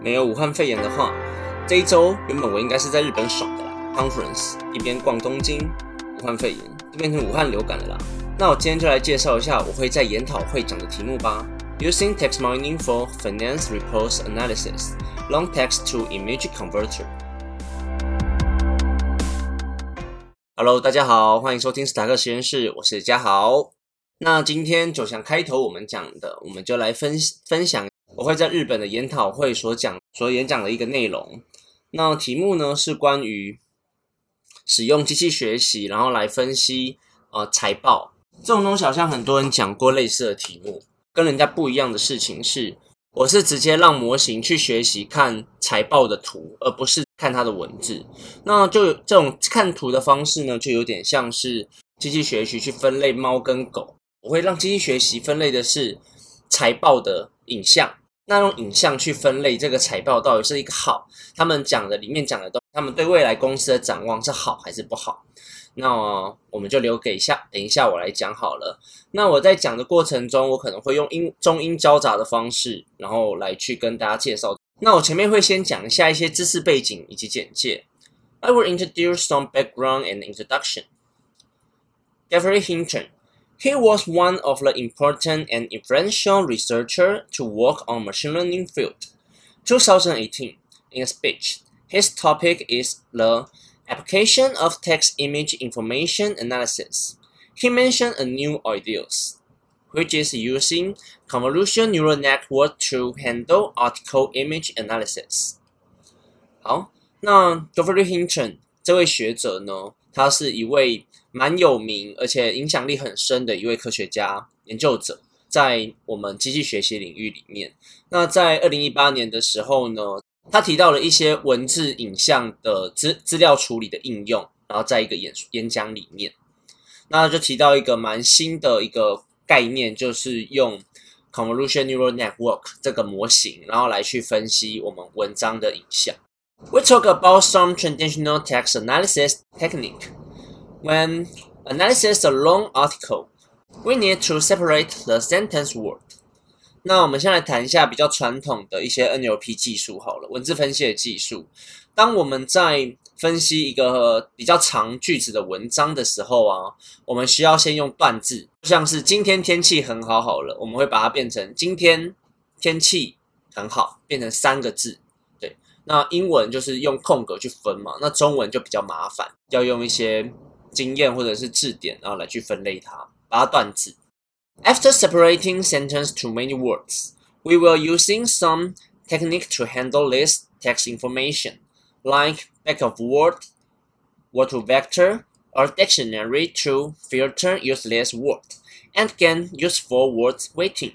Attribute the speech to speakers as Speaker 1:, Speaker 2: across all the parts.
Speaker 1: 没有武汉肺炎的话，这一周原本我应该是在日本爽的啦，conference 一边逛东京，武汉肺炎就变成武汉流感了啦。那我今天就来介绍一下我会在研讨会讲的题目吧。Using text mining for finance reports analysis, long text to image converter. Hello，大家好，欢迎收听斯塔克实验室，我是嘉豪。那今天就像开头我们讲的，我们就来分分享我会在日本的研讨会所讲所演讲的一个内容。那题目呢是关于使用机器学习，然后来分析呃财报这种东西，好像很多人讲过类似的题目。跟人家不一样的事情是，我是直接让模型去学习看财报的图，而不是看它的文字。那就这种看图的方式呢，就有点像是机器学习去分类猫跟狗。我会让机器学习分类的是财报的影像，那用影像去分类这个财报到底是一个好，他们讲的里面讲的都，他们对未来公司的展望是好还是不好。那我们就留给下，等一下我来讲好了。那我在讲的过程中，我可能会用英中英交杂的方式，然后来去跟大家介绍。那我前面会先讲一下一些知识背景以及简介。I will introduce some background and introduction. Jeffrey Hinton. He was one of the important and influential researcher to work on machine learning field. 2018. In a speech, his topic is the application of text image information analysis, he mentioned a new ideas, which is using convolutional neural network to handle article image analysis. 好，那 Geoffrey Hinton 这位学者呢，他是一位 蛮有名而且影响力很深的一位科学家研究者，在我们机器学习领域里面。那在二零一八年的时候呢，他提到了一些文字、影像的资资料处理的应用，然后在一个演演讲里面，那就提到一个蛮新的一个概念，就是用 convolution neural network 这个模型，然后来去分析我们文章的影像。We talk about some traditional text analysis technique. When analysis a long article, we need to separate the sentence word. 那我们先来谈一下比较传统的一些 NLP 技术好了，文字分析的技术。当我们在分析一个比较长句子的文章的时候啊，我们需要先用断字，像是今天天气很好好了，我们会把它变成今天天气很好，变成三个字。对，那英文就是用空格去分嘛，那中文就比较麻烦，要用一些经验或者是字典，然后来去分类它，把它断字。After separating sentence to many words, we will using some technique to handle this text information, like back of word, word to vector, or dictionary to filter useless word, and gain useful words waiting.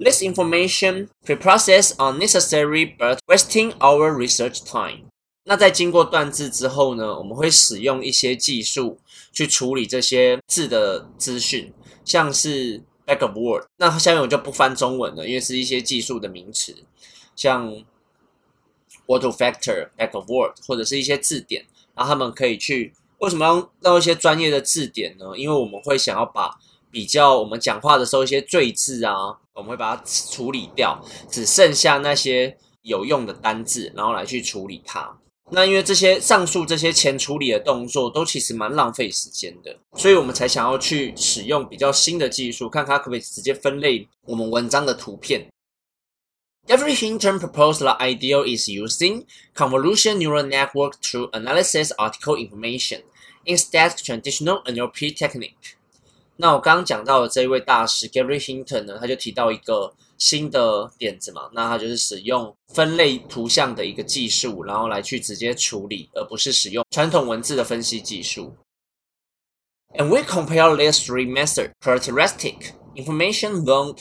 Speaker 1: This information preprocess unnecessary but wasting our research time. 那在经过断字之后呢，我们会使用一些技术去处理这些字的资讯，像是 back of word，那下面我就不翻中文了，因为是一些技术的名词，像 word to factor back of word，或者是一些字典，然后他们可以去为什么要到一些专业的字典呢？因为我们会想要把比较我们讲话的时候一些赘字啊，我们会把它处理掉，只剩下那些有用的单字，然后来去处理它。那因为这些上述这些前处理的动作都其实蛮浪费时间的，所以我们才想要去使用比较新的技术，看看可不可以直接分类我们文章的图片。Every Hinton proposed the idea is using convolution neural network to analyze article information instead traditional NLP technique。那我刚刚讲到的这一位大师 Gary Hinton 呢，他就提到一个。新的点子嘛，那它就是使用分类图像的一个技术，然后来去直接处理，而不是使用传统文字的分析技术。And we compare these three methods: characteristic, information long,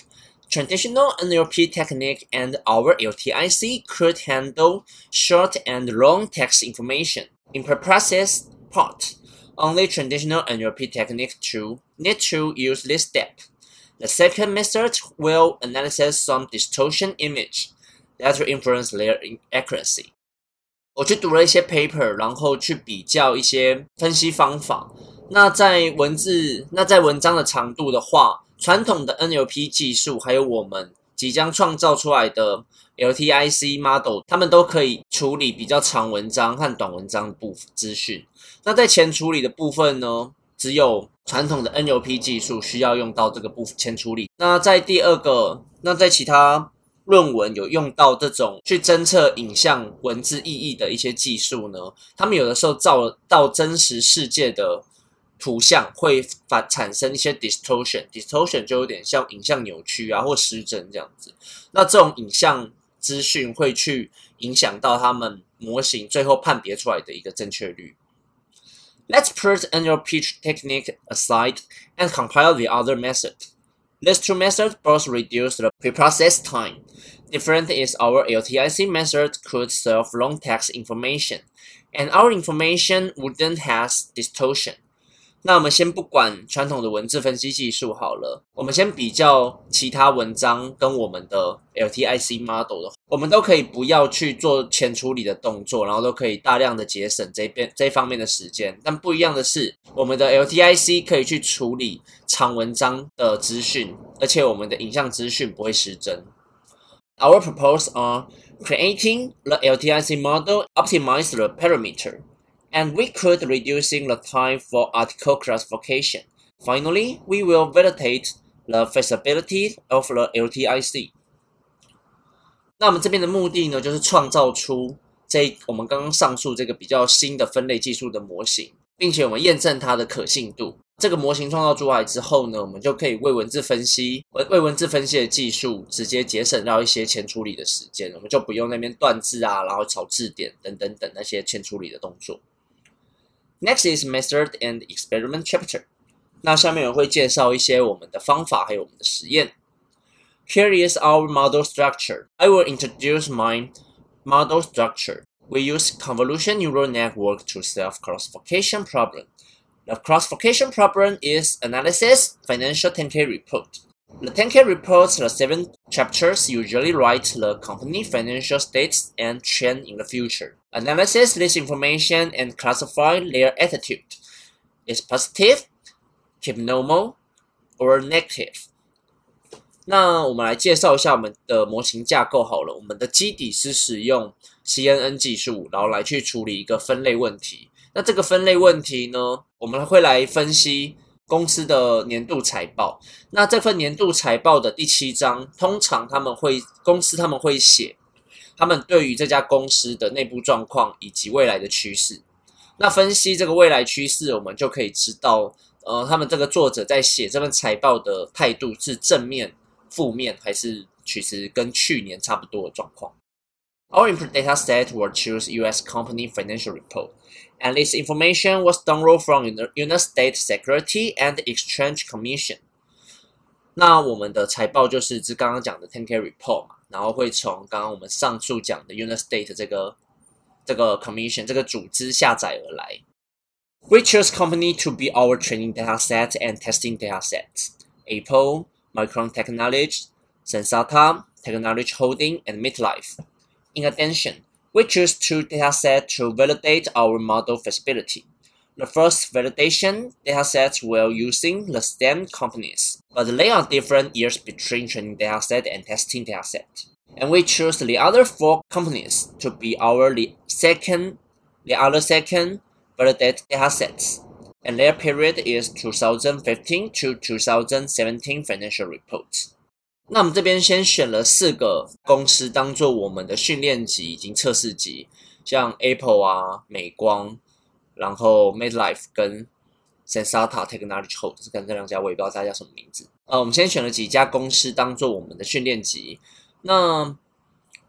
Speaker 1: traditional NLP technique, and our LTIC could handle short and long text information. In process part, only traditional NLP technique to need to use this step. The second method will analyze some distortion image that will influence their accuracy. 我去读了一些 paper，然后去比较一些分析方法。那在文字，那在文章的长度的话，传统的 NLP 技术，还有我们即将创造出来的 LTIC model，他们都可以处理比较长文章和短文章的部资讯。那在前处理的部分呢，只有传统的 NLP 技术需要用到这个部分前处理。那在第二个，那在其他论文有用到这种去侦测影像文字意义的一些技术呢，他们有的时候照到真实世界的。图像会反产生一些 distortion，distortion 就有点像影像扭曲啊或失真这样子。那这种影像资讯会去影响到他们模型最后判别出来的一个正确率。Let's put NLP technique aside and compile the other method. These two methods both reduce the preprocess time. Different is our LTIC method could serve long text information, and our information wouldn't have distortion. 那我们先不管传统的文字分析技术好了，我们先比较其他文章跟我们的 LTIC model 的，我们都可以不要去做前处理的动作，然后都可以大量的节省这边这方面的时间。但不一样的是，我们的 LTIC 可以去处理长文章的资讯，而且我们的影像资讯不会失真。Our proposals are creating the LTIC model, optimize the parameter. And we could reducing the time for article classification. Finally, we will validate the feasibility of the LTIC. 那我们这边的目的呢，就是创造出这我们刚刚上述这个比较新的分类技术的模型，并且我们验证它的可信度。这个模型创造出来之后呢，我们就可以为文字分析、为为文字分析的技术直接节省到一些前处理的时间，我们就不用那边断字啊，然后找字典等等等那些前处理的动作。Next is method and experiment chapter。那下面我会介绍一些我们的方法还有我们的实验。Here is our model structure. I will introduce my model structure. We use convolution neural network to solve classification problem. The classification problem is analysis financial 10K report. The 10K reports the seven chapters usually write the company financial states and trend in the future. Analysis this information and classify their attitude. Is positive, keep normal, or negative? 那我们来介绍一下我们的模型架构好了。我们的基底是使用 CNN 技术，然后来去处理一个分类问题。那这个分类问题呢，我们会来分析。公司的年度财报，那这份年度财报的第七章，通常他们会公司他们会写他们对于这家公司的内部状况以及未来的趋势。那分析这个未来趋势，我们就可以知道，呃，他们这个作者在写这份财报的态度是正面、负面，还是其实跟去年差不多的状况。Our input data set will choose U.S. company financial report. and this information was downloaded from the United States Security and Exchange Commission。那我们的财报就是这刚刚讲的 10K report 嘛，然后会从刚刚我们上述讲的 United States 这个这个 commission 这个组织下载而来。We choose company to be our training data set and testing data sets. Apple, Micron Technology, Sensata, Technology Holding, and MetLife. In addition, we choose two datasets to validate our model feasibility. The first validation datasets were using the same companies, but they are different years between training dataset and testing dataset. And we choose the other four companies to be our second, the other second validated datasets. And their period is 2015 to 2017 financial reports. 那我们这边先选了四个公司当做我们的训练集以及测试集，像 Apple 啊、美光， 然后，Made Life 跟 Sensata Technology Hold，是跟这两家我也不知道大家叫什么名字。呃，我们先选了几家公司当做我们的训练集。那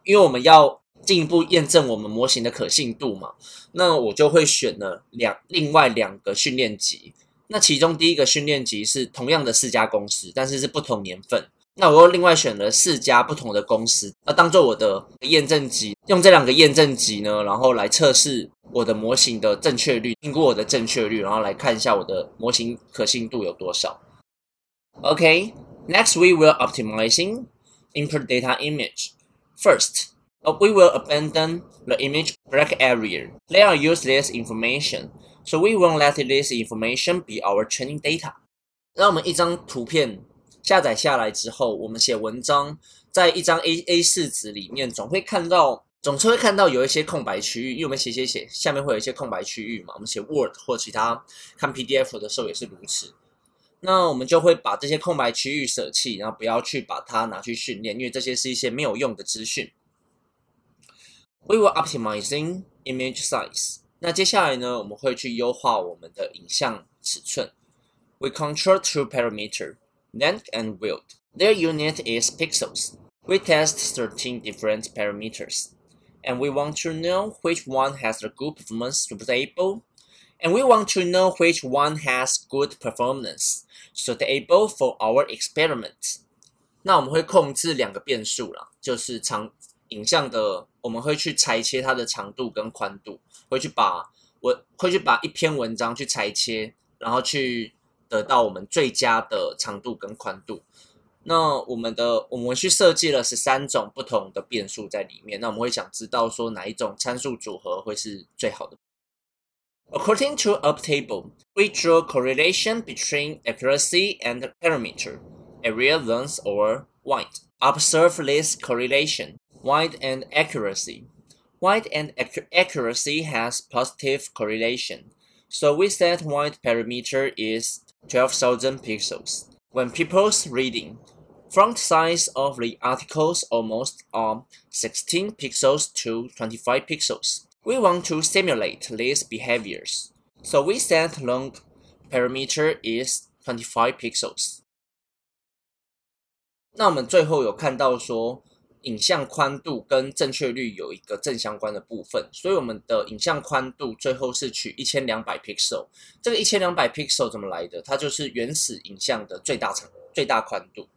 Speaker 1: 因为我们要进一步验证我们模型的可信度嘛，那我就会选了两另外两个训练集。那其中第一个训练集是同样的四家公司，但是是不同年份。那我又另外选了四家不同的公司，那当做我的验证集，用这两个验证集呢，然后来测试我的模型的正确率，评估我的正确率，然后来看一下我的模型可信度有多少。OK，next we will optimizing input data image. First, we will abandon the image black area. They are useless information, so we won't let this information be our training data. 让我们一张图片。下载下来之后，我们写文章在一张 A A 四纸里面，总会看到，总是会看到有一些空白区域，因为我们写写写，下面会有一些空白区域嘛。我们写 Word 或其他看 PDF 的时候也是如此。那我们就会把这些空白区域舍弃，然后不要去把它拿去训练，因为这些是一些没有用的资讯。We will optimizing image size。那接下来呢，我们会去优化我们的影像尺寸。We control two parameter, length and width. Their unit is pixels. We test thirteen different parameters. And we want to know which one has a good performance suitable. And we want to know which one has good performance suitable for our experiment. 那我们会控制两个变数啦，就是长影像的，我们会去裁切它的长度跟宽度，会去把我会去把一篇文章去裁切，然后去得到我们最佳的长度跟宽度。 那我们的我们去设计了十三种不同的变数在里面。那我们会想知道说哪一种参数组合会是最好的。According to a table, we draw correlation between accuracy and parameter, area length or width. Observe this correlation, width and accuracy. Width and ac accuracy has positive correlation, so we set width parameter is 12,000 pixels. When people's reading, front size of the articles almost are 16 pixels to 25 pixels. We want to simulate these behaviors, so we set long parameter is 25 pixels. 那我们最后有看到说， 影像宽度跟正确率有一个正相关的部分，所以我们的影像宽度最后是取一千两百 pixel。这个一千两百 pixel 怎么来的？它就是原始影像的最大长、最大宽度。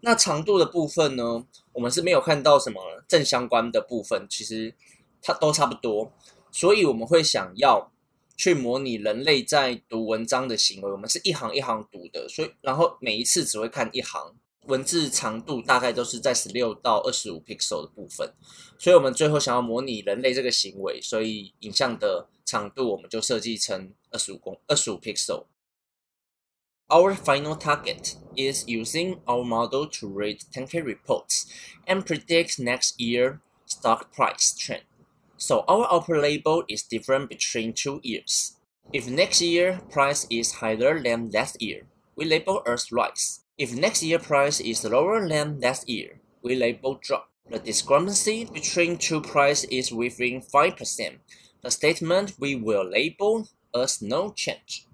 Speaker 1: 那长度的部分呢？我们是没有看到什么正相关的部分，其实它都差不多。所以我们会想要去模拟人类在读文章的行为，我们是一行一行读的，所以然后每一次只会看一行。文字长度大概都是在十六到二十五 pixel 的部分，所以我们最后想要模拟人类这个行为，所以影像的长度我们就设计成二十五公二十五 pixel。Our final target is using our model to read 10K reports and predict next year stock price trend. So our upper label is different between two years. If next year price is higher than last year, we label as rise. If next year price is lower than last year, we label drop. The discrepancy between two price is within 5%. The statement we will label as no change.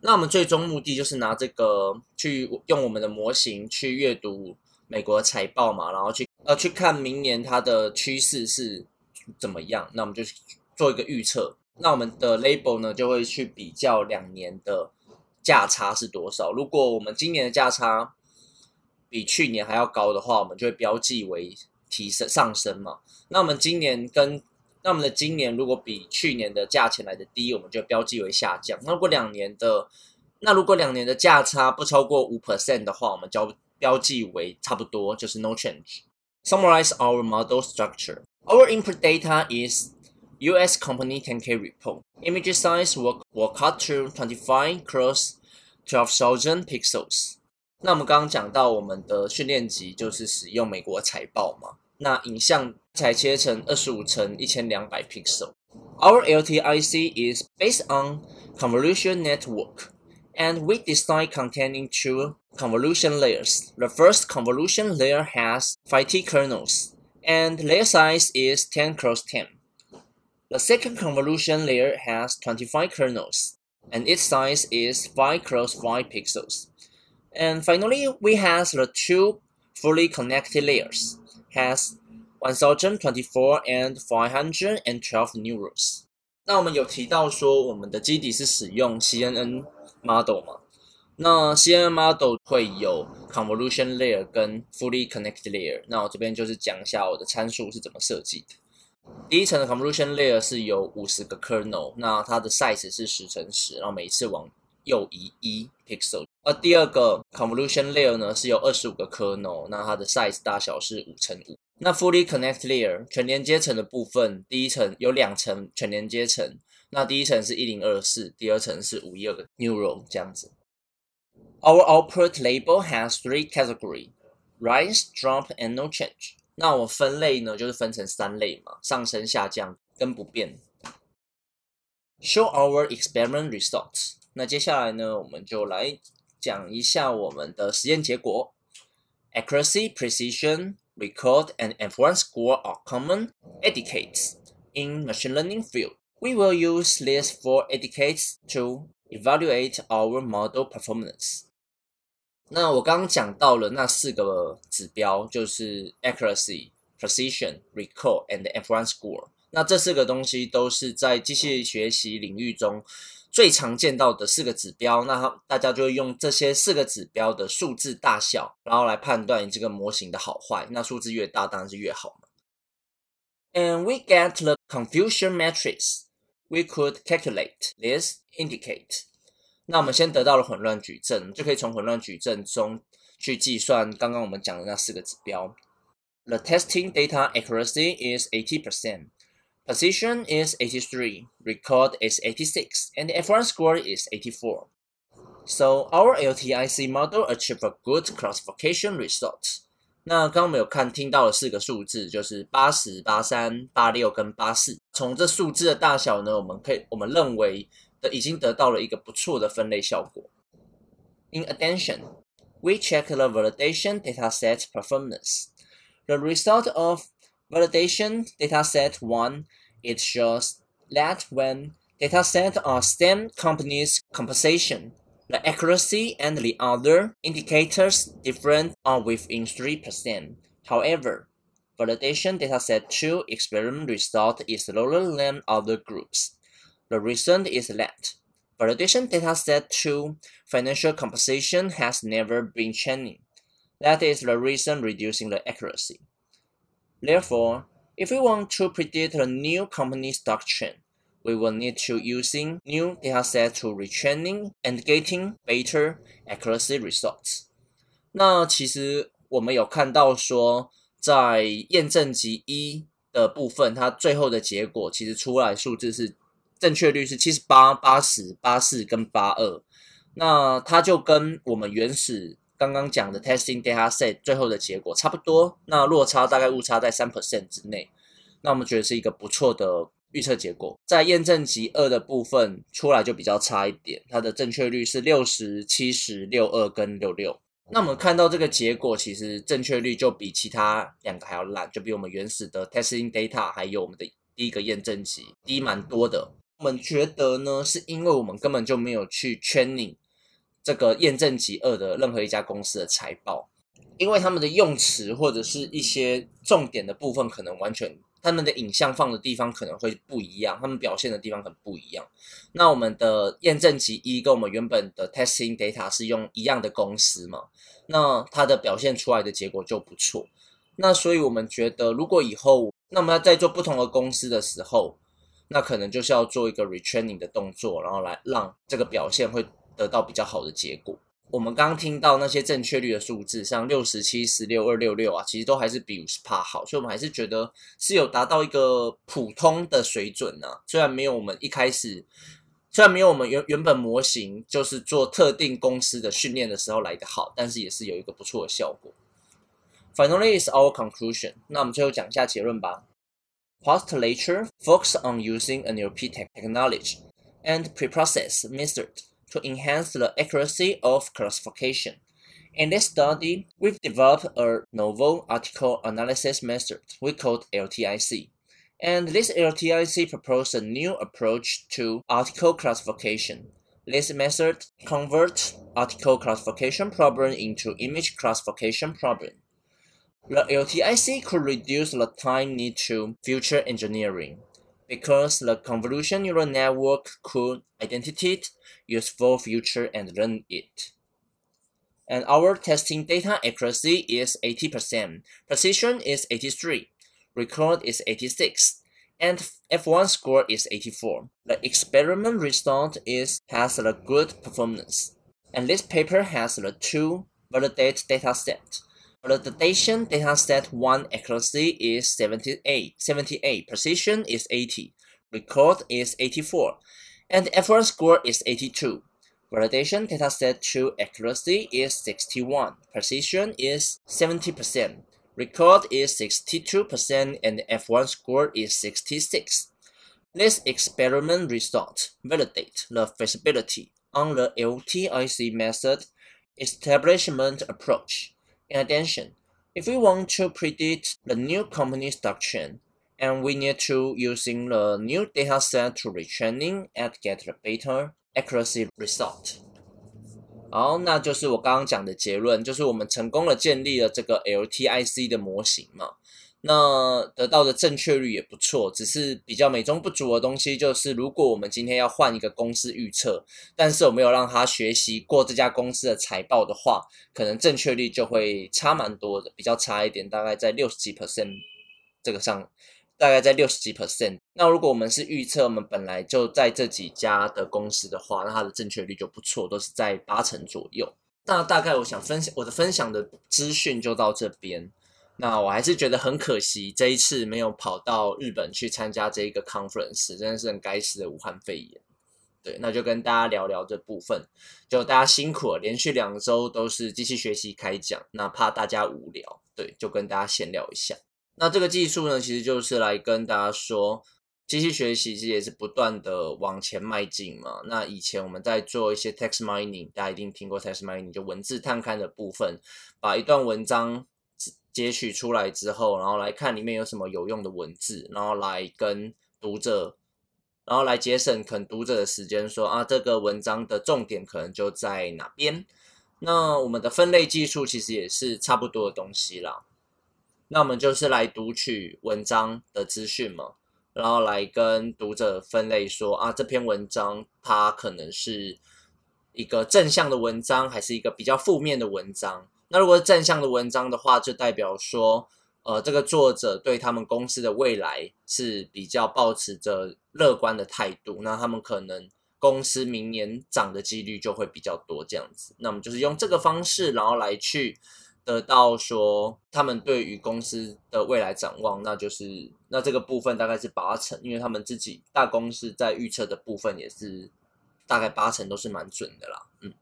Speaker 1: 那我们最终目的就是拿这个去用我们的模型去阅读美国财报嘛，然后去呃去看明年它的趋势是怎么样。那我们就做一个预测。那我们的 label 呢就会去比较两年的。价差是多少？如果我们今年的价差比去年还要高的话，我们就会标记为提升上升嘛。那我们今年跟那我们的今年如果比去年的价钱来的低，我们就标记为下降。那如果两年的那如果两年的价差不超过五 percent 的话，我们就标记为差不多，就是 no change。Summarize our model structure. Our input data is U.S. company 10K report. Image size will will cut to 25 cross 12,000 pixels。那我们刚刚讲到我们的训练集就是使用美国财报嘛，那影像裁切成二十五乘一千两百 pixel。Our LTIC is based on convolution network, and we design containing two convolution layers. The first convolution layer has 50 kernels, and layer size is 10 cross 10. The second convolution layer has 25 kernels, and its size is 5 cross 5 pixels. And finally, we have the two fully connected layers, has 1024 and 512 neurons. 那我们有提到说，我们的基底是使用 CNN model 嘛？那 CNN model 会有 convolution layer 跟 fully connected layer。那我这边就是讲一下我的参数是怎么设计的。 第一层的 convolution layer 是有五十个 kernel，那它的 size 是十乘十，然后每一次往右移一 pixel。而第二个 convolution layer 呢是有二十五个 kernel，那它的 size 大小是五乘五。那 fully connect layer 全连接层的部分，第一层有两层全连接层，那第一层是一零二四，第二层是五一二个 neural 这样子。Our output label has three category. rise, drop, and no change。那我分类呢，就是分成三类嘛，上升、下降跟不变。Show our experiment results。那接下来呢，我们就来讲一下我们的实验结果。Accuracy, precision, record, and F1 score are common etiquettes in machine learning field. We will use these four etiquettes to evaluate our model performance. 那我刚刚讲到了那四个指标，就是 accuracy、precision、recall and F1 score。那这四个东西都是在机器学习领域中最常见到的四个指标，那大家就会用这些四个指标的数字大小，然后来判断这个模型的好坏。那数字越大，当然是越好嘛。And we get the confusion matrix. We could calculate this indicate. 那我们先得到了混乱矩阵，就可以从混乱矩阵中去计算刚刚我们讲的那四个指标。The testing data accuracy is eighty percent. Position is 83, record is 86, and the F1 score is 84. So our LTIC model achieve a good classification result. 那刚刚我们有看听到了四个数字，就是八十八三、八六跟八四。从这数字的大小呢，我们可以我们认为的已经得到了一个不错的分类效果。In addition, we check the validation dataset performance. The result of validation dataset 1 it shows that when dataset are same company's compensation, the accuracy and the other indicators different are within 3%. However, validation dataset 2 experiment result is lower than other groups. The reason is that validation dataset 2 financial compensation has never been changing. That is the reason reducing the accuracy. Therefore, if we want to predict a new company stock trend, we will need to using new dataset to retraining and getting better accuracy results. 那其实我们有看到说，在验证级一的部分，它最后的结果其实出来数字是 正确率是七十八、八十八四跟八二。那它就跟我们原始刚刚讲的 testing data set 最后的结果差不多，那落差大概误差在三 percent 之内，那我们觉得是一个不错的预测结果。在验证级二的部分出来就比较差一点，它的正确率是六十七十六二跟六六。那我们看到这个结果，其实正确率就比其他两个还要烂，就比我们原始的 testing data 还有我们的第一个验证级低蛮多的。我们觉得呢，是因为我们根本就没有去 training。这个验证级二的任何一家公司的财报，因为他们的用词或者是一些重点的部分，可能完全他们的影像放的地方可能会不一样，他们表现的地方很不一样。那我们的验证级一跟我们原本的 testing data 是用一样的公司嘛？那它的表现出来的结果就不错。那所以我们觉得，如果以后那我们要在做不同的公司的时候，那可能就是要做一个 retraining 的动作，然后来让这个表现会。得到比较好的结果。我们刚刚听到那些正确率的数字，像六十七、十六、二六六啊，其实都还是比五十帕好，所以我们还是觉得是有达到一个普通的水准呢。虽然没有我们一开始，虽然没有我们原原本模型就是做特定公司的训练的时候来的好，但是也是有一个不错的效果。Finally is our conclusion。那我们最后讲一下结论吧。Postulature focus on using NLP technology and preprocess method. to enhance the accuracy of classification. In this study, we've developed a novel article analysis method we called LTIC. And this LTIC proposed a new approach to article classification. This method converts article classification problem into image classification problem. The LTIC could reduce the time needed to future engineering because the convolution neural network could identify useful feature and learn it. And our testing data accuracy is 80%, precision is 83, record is 86, and F1 score is 84. The experiment result is has a good performance. And this paper has the two validate dataset Validation dataset 1 accuracy is 78, 78, precision is 80, record is 84, and F1 score is 82. Validation dataset 2 accuracy is 61, precision is 70%, record is 62%, and F1 score is 66. This experiment result validate the feasibility on the LTIC method establishment approach. In addition, if we want to predict the new company structure, and we need to using the new data set to retraining and get the better accuracy result。好，那就是我刚刚讲的结论，就是我们成功的建立了这个 LTIC 的模型嘛。 那得到的正确率也不错，只是比较美中不足的东西就是，如果我们今天要换一个公司预测，但是我没有让他学习过这家公司的财报的话，可能正确率就会差蛮多的，比较差一点，大概在六十几 percent 这个上，大概在六十几 percent。那如果我们是预测我们本来就在这几家的公司的话，那它的正确率就不错，都是在八成左右。那大概我想分享我的分享的资讯就到这边。那我还是觉得很可惜，这一次没有跑到日本去参加这一个 conference，真的是很该死的武汉肺炎。对，那就跟大家聊聊这部分，就大家辛苦了，连续两周都是机器学习开讲，那怕大家无聊，对，就跟大家闲聊一下。那这个技术呢，其实就是来跟大家说，机器学习其实也是不断的往前迈进嘛。那以前我们在做一些 text mining，大家一定听过 text mining，就文字探勘的部分，把一段文章。截取出来之后，然后来看里面有什么有用的文字，然后来跟读者，然后来节省可能读者的时间，说啊，这个文章的重点可能就在哪边。那我们的分类技术其实也是差不多的东西啦。那我们就是来读取文章的资讯嘛，然后来跟读者分类说啊，这篇文章它可能是一个正向的文章，还是一个比较负面的文章。那如果是正向的文章的话，就代表说，呃，这个作者对他们公司的未来是比较保持着乐观的态度，那他们可能公司明年涨的几率就会比较多这样子。那么就是用这个方式，然后来去得到说他们对于公司的未来展望，那就是那这个部分大概是八成，因为他们自己大公司在预测的部分也是大概八成都是蛮准的啦。嗯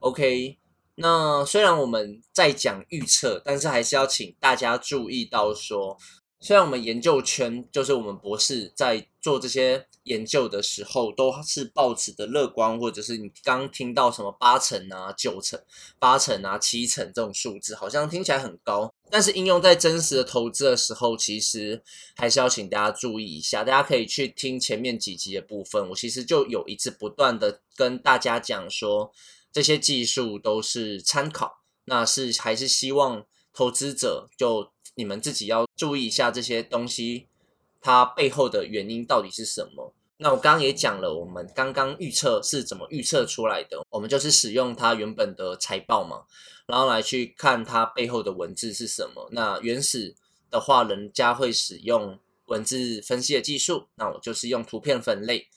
Speaker 1: ，OK。那虽然我们在讲预测，但是还是要请大家注意到说，虽然我们研究圈就是我们博士在做这些研究的时候，都是抱持的乐观，或者是你刚听到什么八成啊、九成、八成啊、七成这种数字，好像听起来很高，但是应用在真实的投资的时候，其实还是要请大家注意一下。大家可以去听前面几集的部分，我其实就有一次不断的跟大家讲说。这些技术都是参考，那是还是希望投资者就你们自己要注意一下这些东西，它背后的原因到底是什么？那我刚刚也讲了，我们刚刚预测是怎么预测出来的，我们就是使用它原本的财报嘛，然后来去看它背后的文字是什么。那原始的话，人家会使用文字分析的技术，那我就是用图片分类。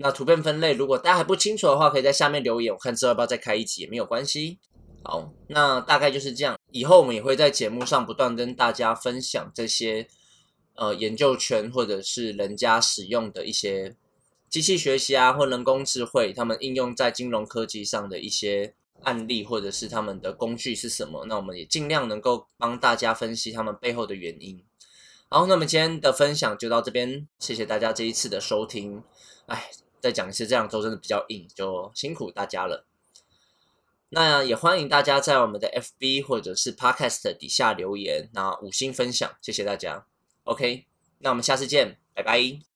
Speaker 1: 那图片分类，如果大家还不清楚的话，可以在下面留言，我看之后要不要再开一集也没有关系。好，那大概就是这样。以后我们也会在节目上不断跟大家分享这些呃研究圈或者是人家使用的一些机器学习啊，或人工智慧，他们应用在金融科技上的一些案例，或者是他们的工具是什么。那我们也尽量能够帮大家分析他们背后的原因。好，那么今天的分享就到这边，谢谢大家这一次的收听。哎。再讲一次，这样周真的比较硬，就辛苦大家了。那也欢迎大家在我们的 FB 或者是 Podcast 底下留言，那五星分享，谢谢大家。OK，那我们下次见，拜拜。